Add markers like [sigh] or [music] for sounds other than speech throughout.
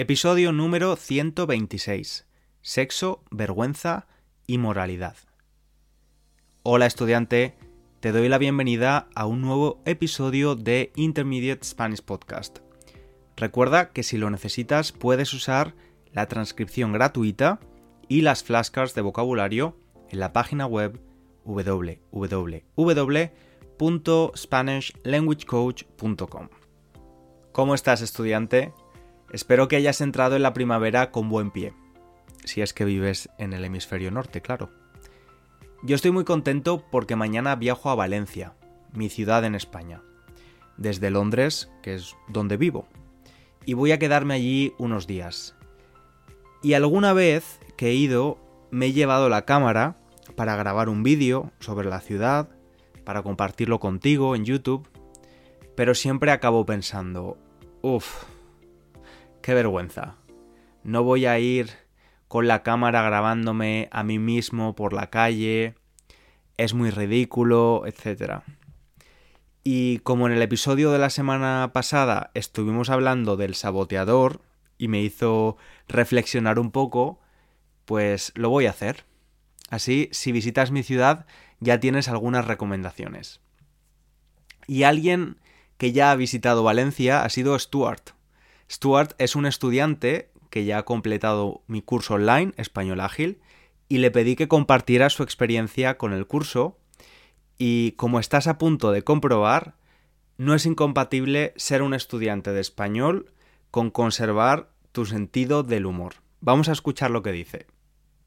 Episodio número 126. Sexo, vergüenza y moralidad. Hola estudiante, te doy la bienvenida a un nuevo episodio de Intermediate Spanish Podcast. Recuerda que si lo necesitas puedes usar la transcripción gratuita y las flashcards de vocabulario en la página web www.spanishlanguagecoach.com. ¿Cómo estás estudiante? Espero que hayas entrado en la primavera con buen pie, si es que vives en el hemisferio norte, claro. Yo estoy muy contento porque mañana viajo a Valencia, mi ciudad en España, desde Londres, que es donde vivo, y voy a quedarme allí unos días. Y alguna vez que he ido me he llevado la cámara para grabar un vídeo sobre la ciudad, para compartirlo contigo en YouTube, pero siempre acabo pensando, uff, qué vergüenza. No voy a ir con la cámara grabándome a mí mismo por la calle, es muy ridículo, etc. Y como en el episodio de la semana pasada estuvimos hablando del saboteador y me hizo reflexionar un poco, pues lo voy a hacer. Así, si visitas mi ciudad, ya tienes algunas recomendaciones. Y alguien que ya ha visitado Valencia ha sido Stuart. Stuart es un estudiante que ya ha completado mi curso online, Español Ágil, y le pedí que compartiera su experiencia con el curso y como estás a punto de comprobar, no es incompatible ser un estudiante de español con conservar tu sentido del humor. Vamos a escuchar lo que dice.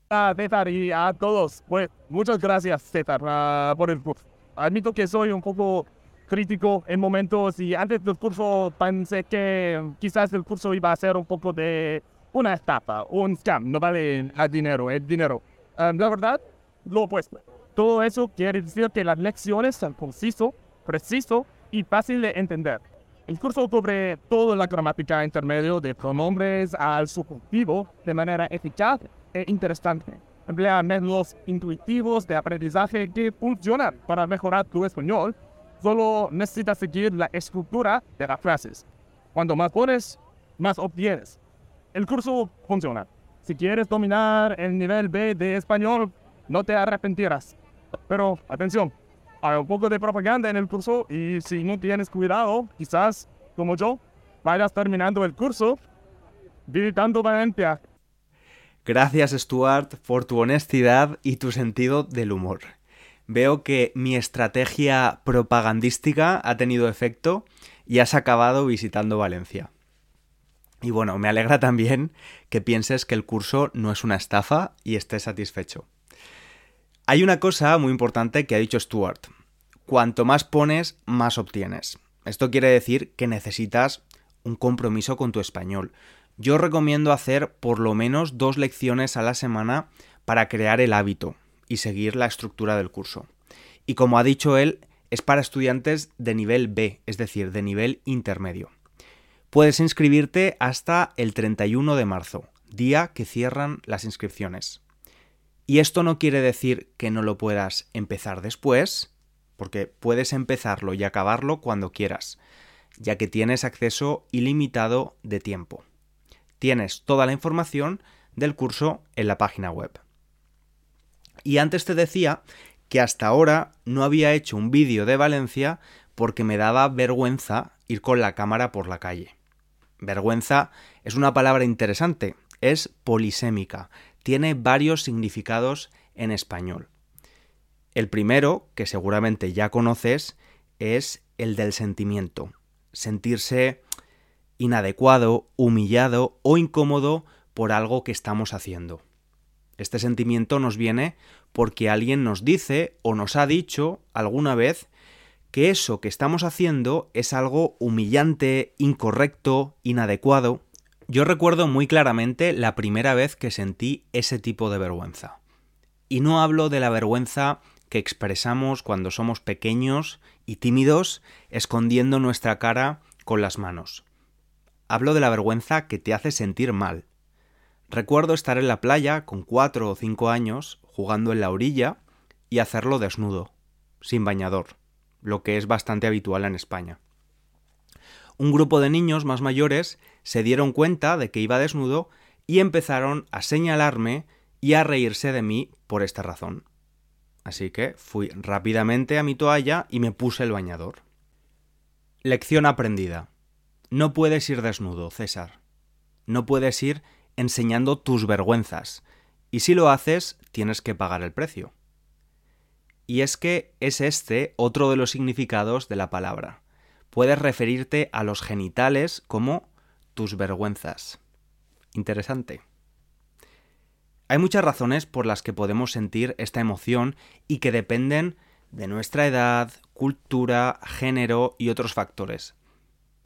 a César y a todos. Pues muchas gracias, César, uh, por el curso. Admito que soy un poco crítico en momentos y antes del curso pensé que quizás el curso iba a ser un poco de una estafa, un scam, no vale el dinero, el dinero. Um, la verdad, lo opuesto. Todo eso quiere decir que las lecciones son conciso, preciso y fácil de entender. El curso cubre toda la gramática intermedio de pronombres al subjuntivo de manera eficaz e interesante. Emplea métodos intuitivos de aprendizaje que funcionan para mejorar tu español Solo necesitas seguir la estructura de las frases. Cuando más pones, más obtienes. El curso funciona. Si quieres dominar el nivel B de español, no te arrepentirás. Pero atención, hay un poco de propaganda en el curso y si no tienes cuidado, quizás, como yo, vayas terminando el curso visitando Valencia. Gracias Stuart por tu honestidad y tu sentido del humor veo que mi estrategia propagandística ha tenido efecto y has acabado visitando Valencia. Y bueno, me alegra también que pienses que el curso no es una estafa y estés satisfecho. Hay una cosa muy importante que ha dicho Stuart. Cuanto más pones, más obtienes. Esto quiere decir que necesitas un compromiso con tu español. Yo recomiendo hacer por lo menos dos lecciones a la semana para crear el hábito, y seguir la estructura del curso. Y como ha dicho él, es para estudiantes de nivel B, es decir, de nivel intermedio. Puedes inscribirte hasta el 31 de marzo, día que cierran las inscripciones. Y esto no quiere decir que no lo puedas empezar después, porque puedes empezarlo y acabarlo cuando quieras, ya que tienes acceso ilimitado de tiempo. Tienes toda la información del curso en la página web. Y antes te decía que hasta ahora no había hecho un vídeo de Valencia porque me daba vergüenza ir con la cámara por la calle. Vergüenza es una palabra interesante, es polisémica, tiene varios significados en español. El primero, que seguramente ya conoces, es el del sentimiento, sentirse inadecuado, humillado o incómodo por algo que estamos haciendo. Este sentimiento nos viene porque alguien nos dice o nos ha dicho alguna vez que eso que estamos haciendo es algo humillante, incorrecto, inadecuado. Yo recuerdo muy claramente la primera vez que sentí ese tipo de vergüenza. Y no hablo de la vergüenza que expresamos cuando somos pequeños y tímidos, escondiendo nuestra cara con las manos. Hablo de la vergüenza que te hace sentir mal, Recuerdo estar en la playa con cuatro o cinco años jugando en la orilla y hacerlo desnudo, sin bañador, lo que es bastante habitual en España. Un grupo de niños más mayores se dieron cuenta de que iba desnudo y empezaron a señalarme y a reírse de mí por esta razón. Así que fui rápidamente a mi toalla y me puse el bañador. Lección aprendida. No puedes ir desnudo, César. No puedes ir enseñando tus vergüenzas. Y si lo haces, tienes que pagar el precio. Y es que es este otro de los significados de la palabra. Puedes referirte a los genitales como tus vergüenzas. Interesante. Hay muchas razones por las que podemos sentir esta emoción y que dependen de nuestra edad, cultura, género y otros factores.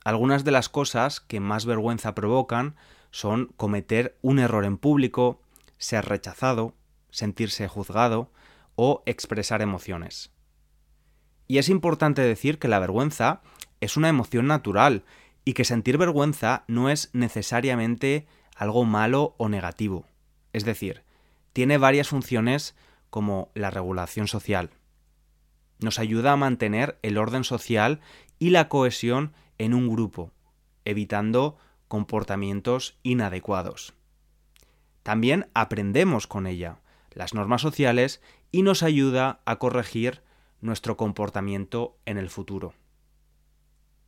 Algunas de las cosas que más vergüenza provocan son cometer un error en público, ser rechazado, sentirse juzgado o expresar emociones. Y es importante decir que la vergüenza es una emoción natural y que sentir vergüenza no es necesariamente algo malo o negativo. Es decir, tiene varias funciones como la regulación social. Nos ayuda a mantener el orden social y la cohesión en un grupo, evitando comportamientos inadecuados. También aprendemos con ella las normas sociales y nos ayuda a corregir nuestro comportamiento en el futuro.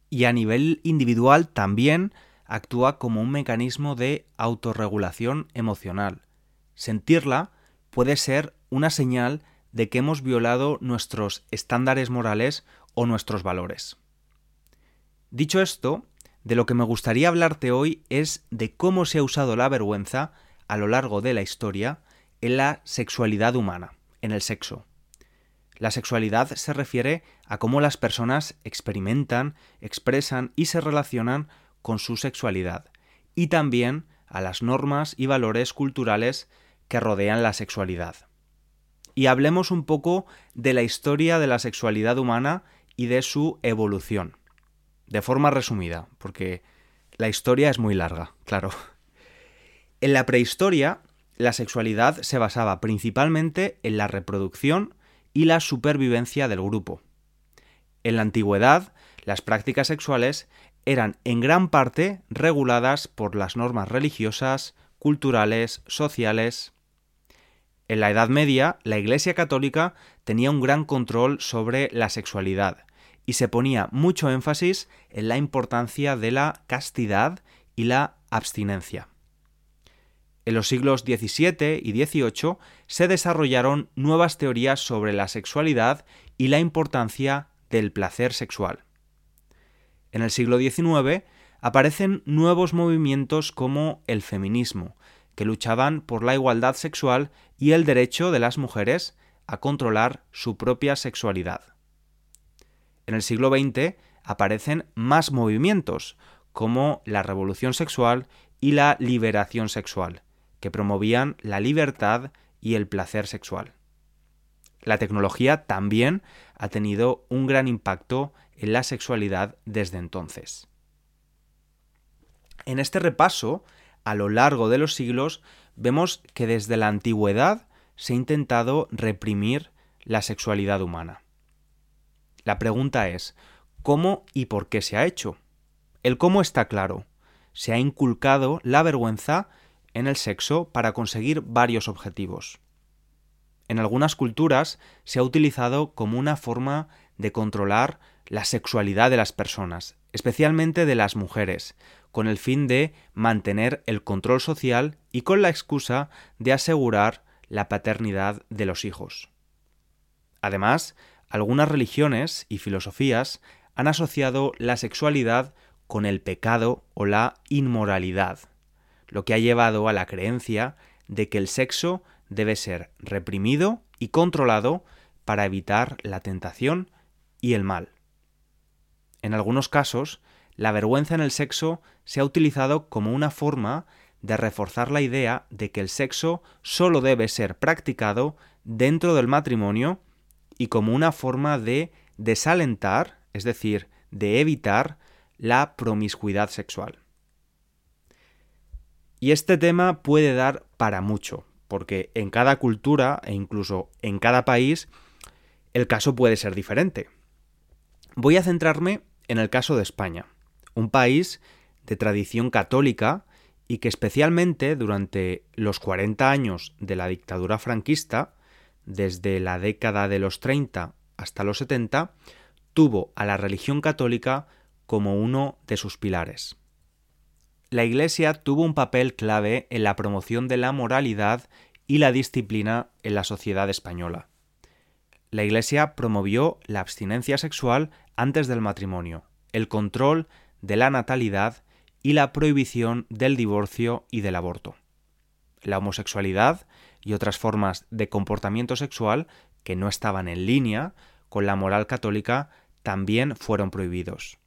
Y a nivel individual también actúa como un mecanismo de autorregulación emocional. Sentirla puede ser una señal de que hemos violado nuestros estándares morales o nuestros valores. Dicho esto, de lo que me gustaría hablarte hoy es de cómo se ha usado la vergüenza a lo largo de la historia en la sexualidad humana, en el sexo. La sexualidad se refiere a cómo las personas experimentan, expresan y se relacionan con su sexualidad, y también a las normas y valores culturales que rodean la sexualidad. Y hablemos un poco de la historia de la sexualidad humana y de su evolución. De forma resumida, porque la historia es muy larga, claro. [laughs] En la prehistoria, la sexualidad se basaba principalmente en la reproducción y la supervivencia del grupo. En la antigüedad, las prácticas sexuales eran en gran parte reguladas por las normas religiosas, culturales, sociales. En la Edad Media, la Iglesia Católica tenía un gran control sobre la sexualidad y se ponía mucho énfasis en la importancia de la castidad y la abstinencia. En los siglos XVII y XVIII se desarrollaron nuevas teorías sobre la sexualidad y la importancia del placer sexual. En el siglo XIX aparecen nuevos movimientos como el feminismo, que luchaban por la igualdad sexual y el derecho de las mujeres a controlar su propia sexualidad. En el siglo XX aparecen más movimientos, como la revolución sexual y la liberación sexual, que promovían la libertad y el placer sexual. La tecnología también ha tenido un gran impacto en la sexualidad desde entonces. En este repaso, a lo largo de los siglos, vemos que desde la antigüedad se ha intentado reprimir la sexualidad humana. La pregunta es, ¿cómo y por qué se ha hecho? El cómo está claro. Se ha inculcado la vergüenza en el sexo para conseguir varios objetivos. En algunas culturas se ha utilizado como una forma de controlar la sexualidad de las personas, especialmente de las mujeres, con el fin de mantener el control social y con la excusa de asegurar la paternidad de los hijos. Además, algunas religiones y filosofías han asociado la sexualidad con el pecado o la inmoralidad, lo que ha llevado a la creencia de que el sexo debe ser reprimido y controlado para evitar la tentación y el mal. En algunos casos, la vergüenza en el sexo se ha utilizado como una forma de reforzar la idea de que el sexo solo debe ser practicado dentro del matrimonio y como una forma de desalentar, es decir, de evitar la promiscuidad sexual. Y este tema puede dar para mucho, porque en cada cultura e incluso en cada país el caso puede ser diferente. Voy a centrarme en el caso de España, un país de tradición católica y que especialmente durante los 40 años de la dictadura franquista, desde la década de los 30 hasta los 70, tuvo a la religión católica como uno de sus pilares. La Iglesia tuvo un papel clave en la promoción de la moralidad y la disciplina en la sociedad española. La Iglesia promovió la abstinencia sexual antes del matrimonio, el control de la natalidad y la prohibición del divorcio y del aborto. La homosexualidad y otras formas de comportamiento sexual que no estaban en línea con la moral católica también fueron prohibidos.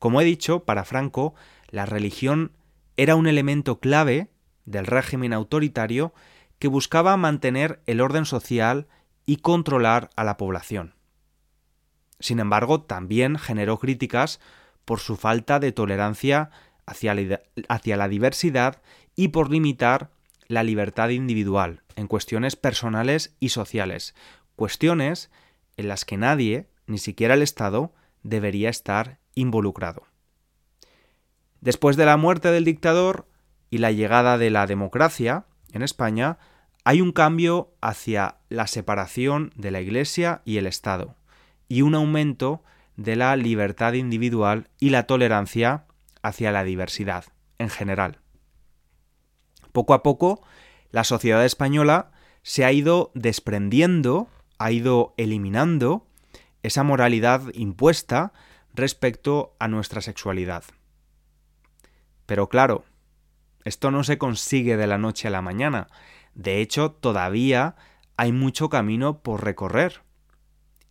Como he dicho, para Franco, la religión era un elemento clave del régimen autoritario que buscaba mantener el orden social y controlar a la población. Sin embargo, también generó críticas por su falta de tolerancia hacia la, diversidad y por limitar la libertad individual en cuestiones personales y sociales, cuestiones en las que nadie, ni siquiera el Estado, debería estar involucrado. Después de la muerte del dictador y la llegada de la democracia en España, hay un cambio hacia la separación de la Iglesia y el Estado, y un aumento de la libertad individual y la tolerancia hacia la diversidad en general. Poco a poco, la sociedad española se ha ido desprendiendo, ha ido eliminando esa moralidad impuesta respecto a nuestra sexualidad. Pero claro, esto no se consigue de la noche a la mañana. De hecho, todavía hay mucho camino por recorrer.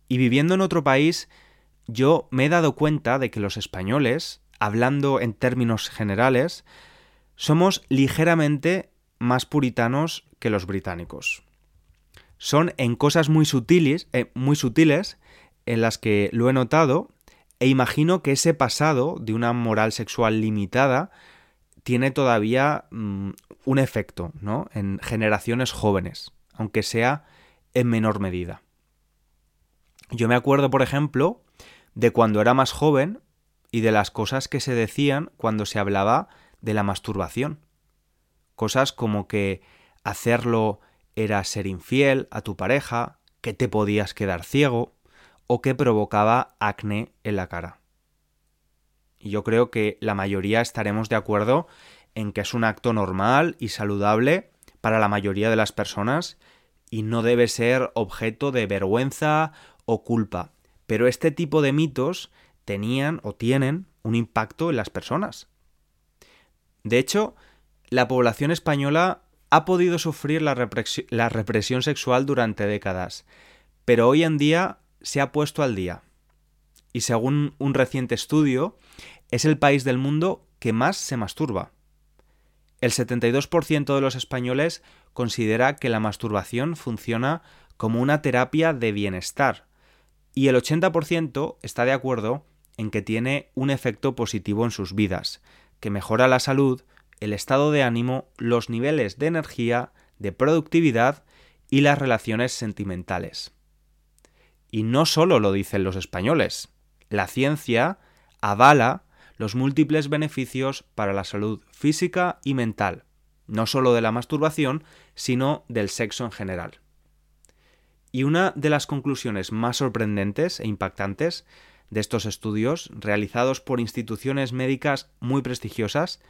Y viviendo en otro país, yo me he dado cuenta de que los españoles, hablando en términos generales, somos ligeramente más puritanos que los británicos. Son en cosas muy sutiles, eh, muy sutiles en las que lo he notado e imagino que ese pasado de una moral sexual limitada tiene todavía mm, un efecto, ¿no? En generaciones jóvenes, aunque sea en menor medida. Yo me acuerdo, por ejemplo, de cuando era más joven y de las cosas que se decían cuando se hablaba de la masturbación. Cosas como que hacerlo era ser infiel a tu pareja, que te podías quedar ciego, o que provocaba acné en la cara. Y yo creo que la mayoría estaremos de acuerdo en que es un acto normal y saludable para la mayoría de las personas y no debe ser objeto de vergüenza o culpa. Pero este tipo de mitos tenían o tienen un impacto en las personas. De hecho, la población española ha podido sufrir la, represión sexual durante décadas, pero hoy en día se ha puesto al día. Y según un reciente estudio, es el país del mundo que más se masturba. El 72% de los españoles considera que la masturbación funciona como una terapia de bienestar y el 80% está de acuerdo en que tiene un efecto positivo en sus vidas, que mejora la salud, el estado de ánimo, los niveles de energía, de productividad y las relaciones sentimentales. Y no solo lo dicen los españoles. La ciencia avala los múltiples beneficios para la salud física y mental, no solo de la masturbación, sino del sexo en general. Y una de las conclusiones más sorprendentes e impactantes de estos estudios, realizados por instituciones médicas muy prestigiosas,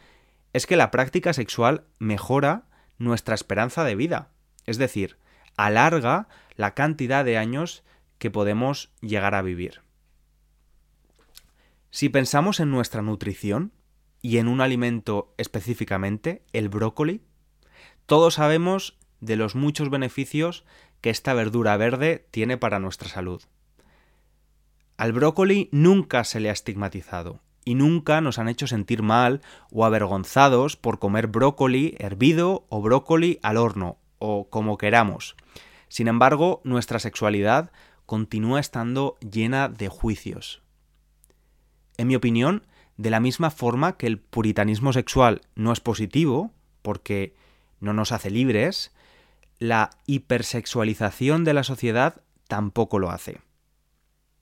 es que la práctica sexual mejora nuestra esperanza de vida, es decir, alarga la cantidad de años que podemos llegar a vivir. Si pensamos en nuestra nutrición y en un alimento específicamente, el brócoli, todos sabemos de los muchos beneficios que esta verdura verde tiene para nuestra salud. Al brócoli nunca se le ha estigmatizado y nunca nos han hecho sentir mal o avergonzados por comer brócoli hervido o brócoli al horno o como queramos. Sin embargo, nuestra sexualidad continúa estando llena de juicios. En mi opinión, de la misma forma que el puritanismo sexual no es positivo, porque no nos hace libres, la hipersexualización de la sociedad tampoco lo hace.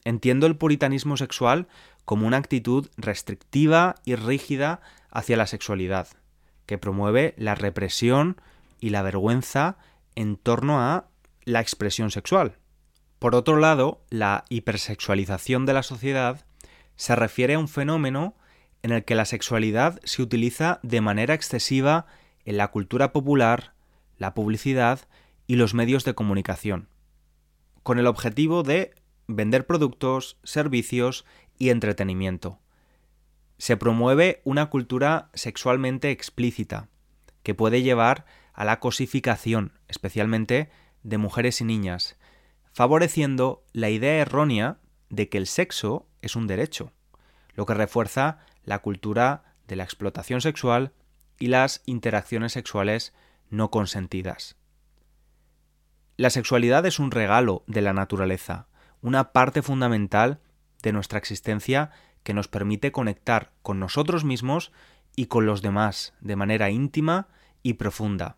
Entiendo el puritanismo sexual como una actitud restrictiva y rígida hacia la sexualidad, que promueve la represión y la vergüenza en torno a la expresión sexual. Por otro lado, la hipersexualización de la sociedad se refiere a un fenómeno en el que la sexualidad se utiliza de manera excesiva en la cultura popular, la publicidad y los medios de comunicación, con el objetivo de vender productos, servicios y entretenimiento. Se promueve una cultura sexualmente explícita, que puede llevar a la cosificación, especialmente de mujeres y niñas, favoreciendo la idea errónea de que el sexo es un derecho, lo que refuerza la cultura de la explotación sexual y las interacciones sexuales no consentidas. La sexualidad es un regalo de la naturaleza, una parte fundamental de nuestra existencia que nos permite conectar con nosotros mismos y con los demás de manera íntima y profunda.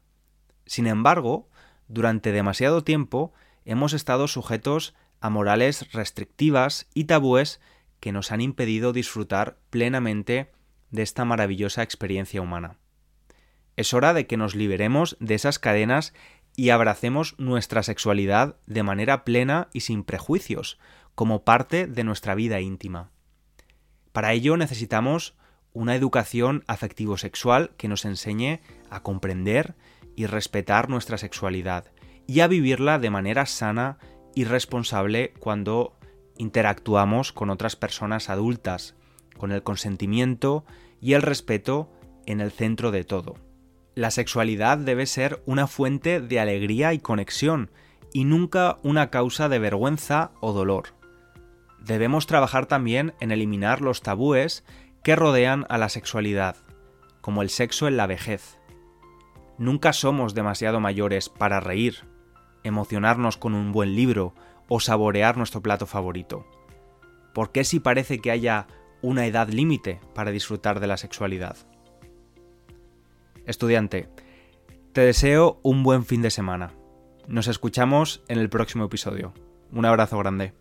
Sin embargo, durante demasiado tiempo hemos estado sujetos a morales restrictivas y tabúes que nos han impedido disfrutar plenamente de esta maravillosa experiencia humana. Es hora de que nos liberemos de esas cadenas y abracemos nuestra sexualidad de manera plena y sin prejuicios, como parte de nuestra vida íntima. Para ello necesitamos una educación afectivo-sexual que nos enseñe a comprender y respetar nuestra sexualidad y a vivirla de manera sana y responsable cuando interactuamos con otras personas adultas, con el consentimiento y el respeto en el centro de todo. La sexualidad debe ser una fuente de alegría y conexión, y nunca una causa de vergüenza o dolor. Debemos trabajar también en eliminar los tabúes que rodean a la sexualidad, como el sexo en la vejez. Nunca somos demasiado mayores para reír, emocionarnos con un buen libro o saborear nuestro plato favorito. ¿Por qué si parece que haya una edad límite para disfrutar de la sexualidad? Estudiante, te deseo un buen fin de semana. Nos escuchamos en el próximo episodio. Un abrazo grande.